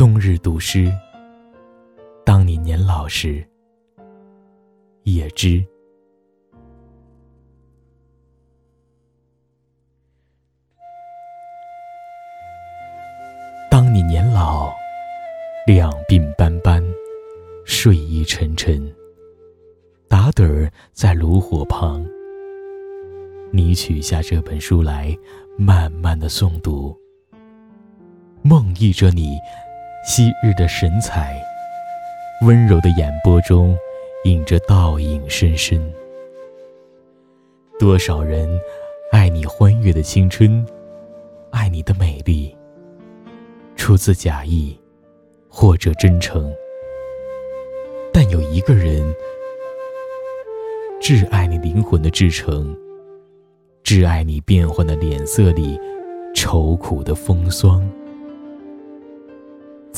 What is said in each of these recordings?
冬日读诗。当你年老时，也知。当你年老，两鬓斑斑，睡意沉沉，打盹儿在炉火旁，你取下这本书来，慢慢的诵读。梦忆着你昔日的神采，温柔的眼波中映着倒影深深。多少人爱你欢悦的青春，爱你的美丽，出自假意或者真诚。但有一个人，挚爱你灵魂的至诚，挚爱你变幻的脸色里愁苦的风霜。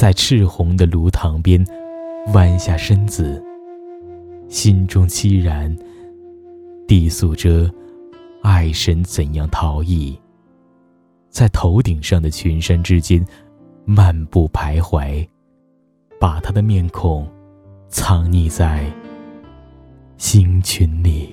在赤红的炉膛边，弯下身子，心中凄然，低诉着爱神怎样逃逸，在头顶上的群山之间漫步徘徊，把他的面孔藏匿在星群里。